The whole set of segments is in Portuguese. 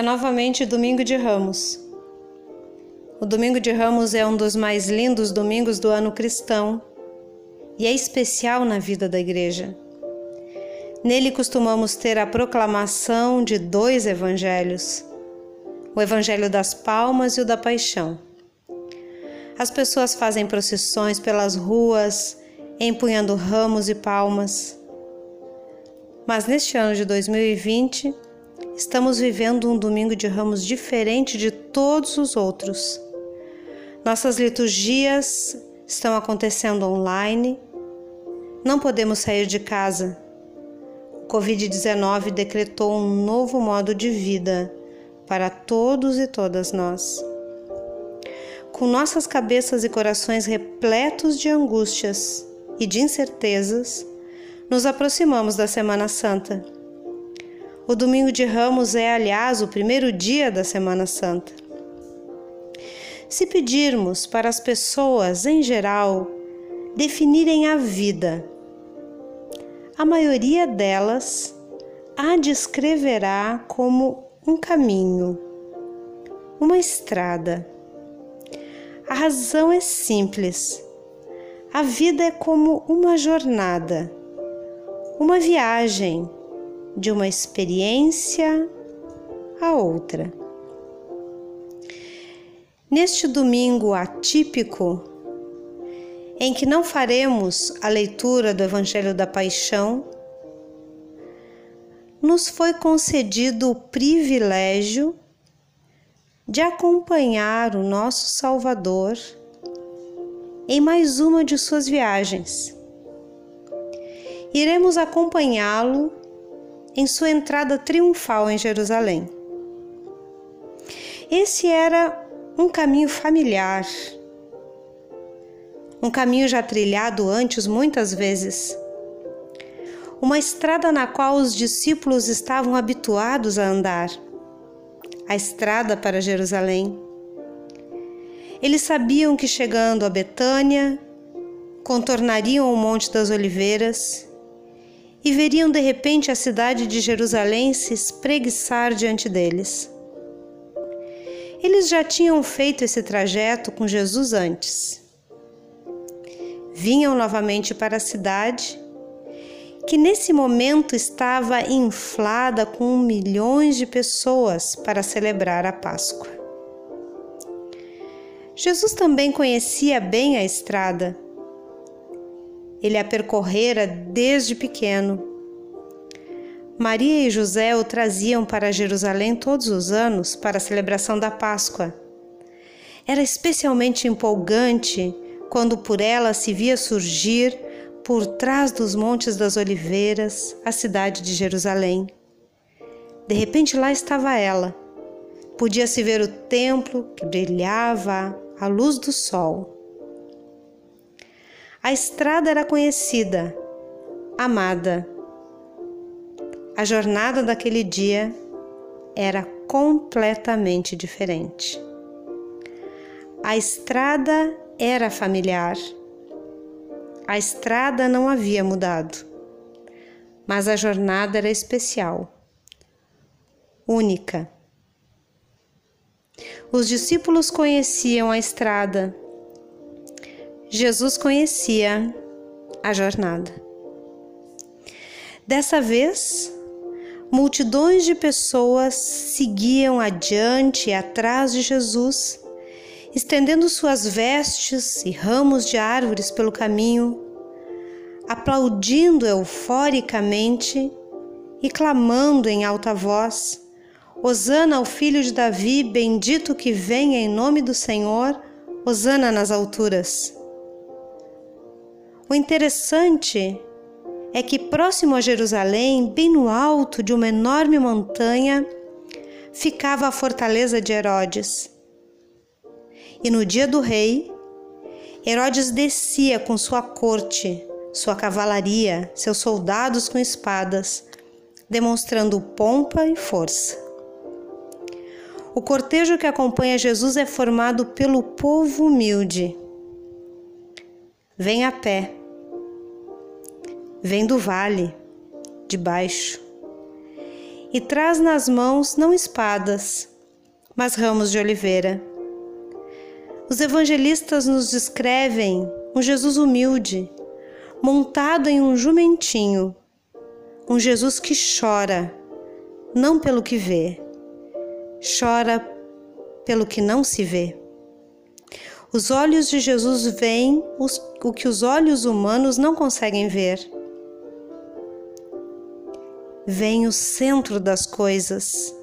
É novamente Domingo de Ramos. O Domingo de Ramos é um dos mais lindos domingos do ano cristão e é especial na vida da Igreja. Nele costumamos ter a proclamação de dois evangelhos: o Evangelho das Palmas e o da Paixão. As pessoas fazem procissões pelas ruas, empunhando ramos e palmas. Mas neste ano de 2020, estamos vivendo um domingo de ramos diferente de todos os outros. Nossas liturgias estão acontecendo online, não podemos sair de casa. O Covid-19 decretou um novo modo de vida para todos e todas nós. Com nossas cabeças e corações repletos de angústias e de incertezas, nos aproximamos da Semana Santa. O domingo de Ramos é, aliás, o primeiro dia da Semana Santa. Se pedirmos para as pessoas em geral definirem a vida, a maioria delas a descreverá como um caminho, uma estrada. A razão é simples. A vida é como uma jornada, uma viagem de uma experiência a outra. Neste domingo atípico, em que não faremos a leitura do Evangelho da Paixão, nos foi concedido o privilégio de acompanhar o nosso Salvador em mais uma de suas viagens. Iremos acompanhá-lo em sua entrada triunfal em Jerusalém. Esse era um caminho familiar, um caminho já trilhado antes muitas vezes, uma estrada na qual os discípulos estavam habituados a andar, a estrada para Jerusalém. Eles sabiam que chegando a Betânia, contornariam o Monte das Oliveiras e veriam de repente a cidade de Jerusalém se espreguiçar diante deles. Eles já tinham feito esse trajeto com Jesus antes. Vinham novamente para a cidade, que nesse momento estava inflada com milhões de pessoas para celebrar a Páscoa. Jesus também conhecia bem a estrada ele a percorrera desde pequeno. Maria e José o traziam para Jerusalém todos os anos para a celebração da Páscoa. Era especialmente empolgante quando por ela se via surgir, por trás dos Montes das Oliveiras, a cidade de Jerusalém. De repente lá estava ela. Podia-se ver o templo que brilhava à luz do sol. A estrada era conhecida, amada. A jornada daquele dia era completamente diferente. A estrada era familiar. A estrada não havia mudado, mas a jornada era especial, única. Os discípulos conheciam a estrada Jesus conhecia a jornada. Dessa vez, multidões de pessoas seguiam adiante e atrás de Jesus, estendendo suas vestes e ramos de árvores pelo caminho, aplaudindo euforicamente e clamando em alta voz: Hosana ao filho de Davi, bendito que venha em nome do Senhor, Hosana nas alturas. O interessante é que próximo a Jerusalém, bem no alto de uma enorme montanha, ficava a fortaleza de Herodes. E no dia do rei, Herodes descia com sua corte, sua cavalaria, seus soldados com espadas, demonstrando pompa e força. O cortejo que acompanha Jesus é formado pelo povo humilde. Vem a pé vem do vale, de baixo. e traz nas mãos não espadas, mas ramos de oliveira. Os evangelistas nos descrevem um Jesus humilde, montado em um jumentinho, um Jesus que chora, não pelo que vê, chora pelo que não se vê. Os olhos de Jesus veem os, o que os olhos humanos não conseguem ver. Vem o centro das coisas,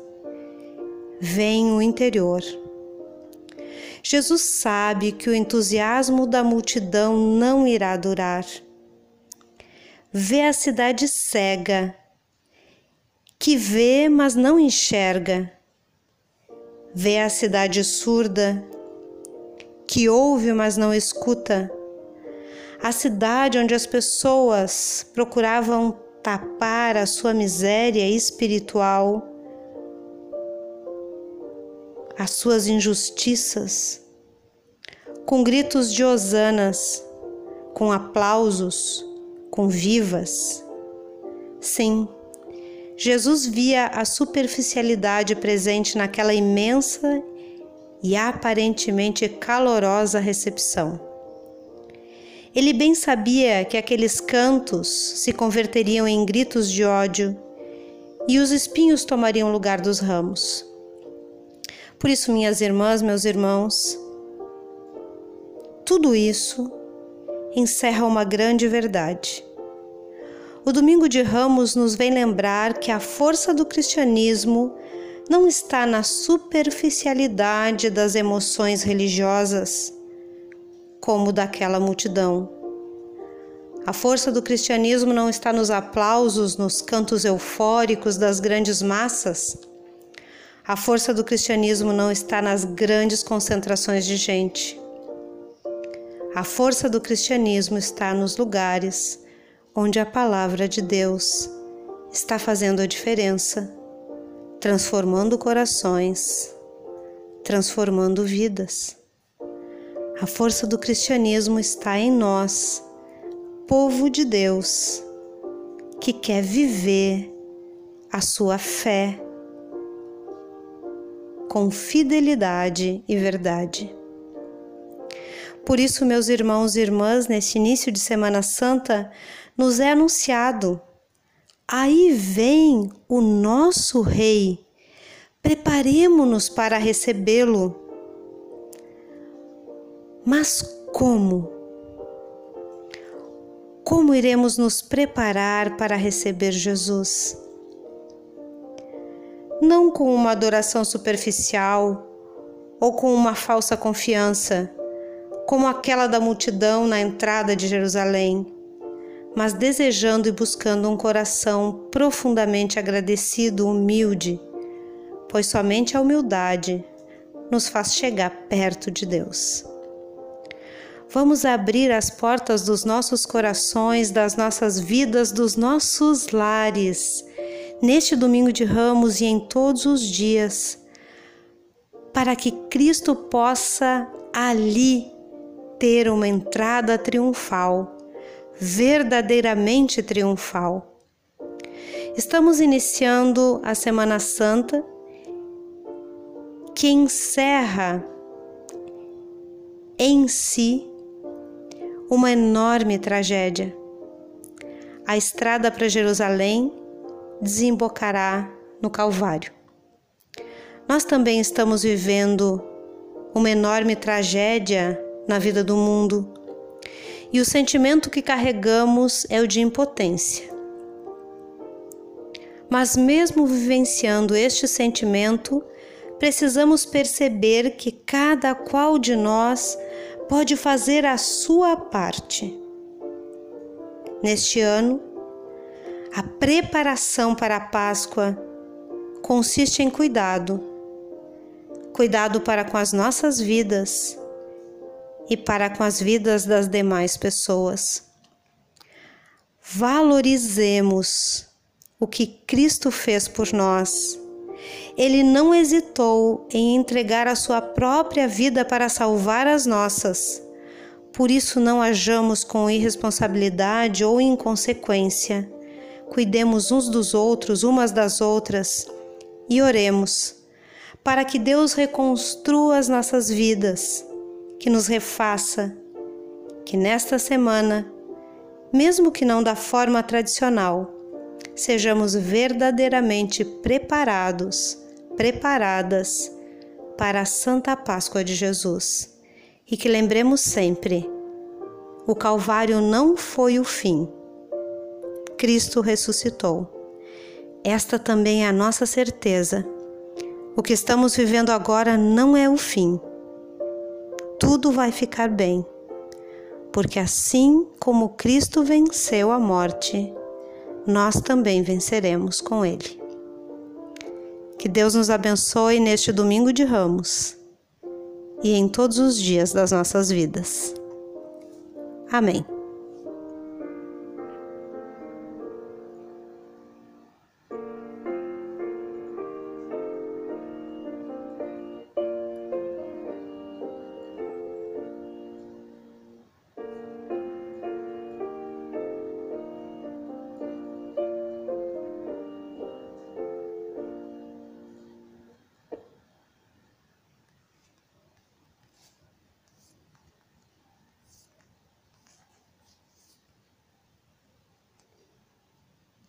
vem o interior. Jesus sabe que o entusiasmo da multidão não irá durar. Vê a cidade cega, que vê, mas não enxerga. Vê a cidade surda, que ouve, mas não escuta. A cidade onde as pessoas procuravam tapar a sua miséria espiritual as suas injustiças, com gritos de hosanas, com aplausos, com vivas. Sim, Jesus via a superficialidade presente naquela imensa e aparentemente calorosa recepção. Ele bem sabia que aqueles cantos se converteriam em gritos de ódio e os espinhos tomariam lugar dos ramos. Por isso, minhas irmãs, meus irmãos, tudo isso encerra uma grande verdade. O Domingo de Ramos nos vem lembrar que a força do cristianismo não está na superficialidade das emoções religiosas, como daquela multidão. A força do cristianismo não está nos aplausos, nos cantos eufóricos das grandes massas a força do cristianismo não está nas grandes concentrações de gente. A força do cristianismo está nos lugares onde a palavra de Deus está fazendo a diferença, transformando corações, transformando vidas. A força do cristianismo está em nós, povo de Deus, que quer viver a sua fé com fidelidade e verdade. Por isso, meus irmãos e irmãs, neste início de Semana Santa, nos é anunciado: aí vem o nosso Rei, preparemo-nos para recebê-lo. Mas como? Como iremos nos preparar para receber Jesus? não com uma adoração superficial ou com uma falsa confiança, como aquela da multidão na entrada de Jerusalém, mas desejando e buscando um coração profundamente agradecido, humilde, pois somente a humildade nos faz chegar perto de Deus. Vamos abrir as portas dos nossos corações, das nossas vidas, dos nossos lares neste domingo de ramos e em todos os dias, para que Cristo possa ali ter uma entrada triunfal, verdadeiramente triunfal. Estamos iniciando a Semana Santa, que encerra em si uma enorme tragédia. A estrada para Jerusalém desembocará no Calvário. Nós também estamos vivendo uma enorme tragédia na vida do mundo e o sentimento que carregamos é o de impotência. Mas, mesmo vivenciando este sentimento, precisamos perceber que cada qual de nós pode fazer a sua parte. Neste ano, a preparação para a Páscoa consiste em cuidado. Cuidado para com as nossas vidas e para com as vidas das demais pessoas. Valorizemos o que Cristo fez por nós. Ele não hesitou em entregar a sua própria vida para salvar as nossas. Por isso, não hajamos com irresponsabilidade ou inconsequência cuidemos uns dos outros, umas das outras e oremos para que Deus reconstrua as nossas vidas, que nos refaça, que nesta semana, mesmo que não da forma tradicional, sejamos verdadeiramente preparados, preparadas para a Santa Páscoa de Jesus e que lembremos sempre: o Calvário não foi o fim. Cristo ressuscitou. Esta também é a nossa certeza o que estamos vivendo agora não é o fim. Tudo vai ficar bem, porque assim como Cristo venceu a morte, nós também venceremos com Ele. Que Deus nos abençoe neste domingo de ramos e em todos os dias das nossas vidas. Amém.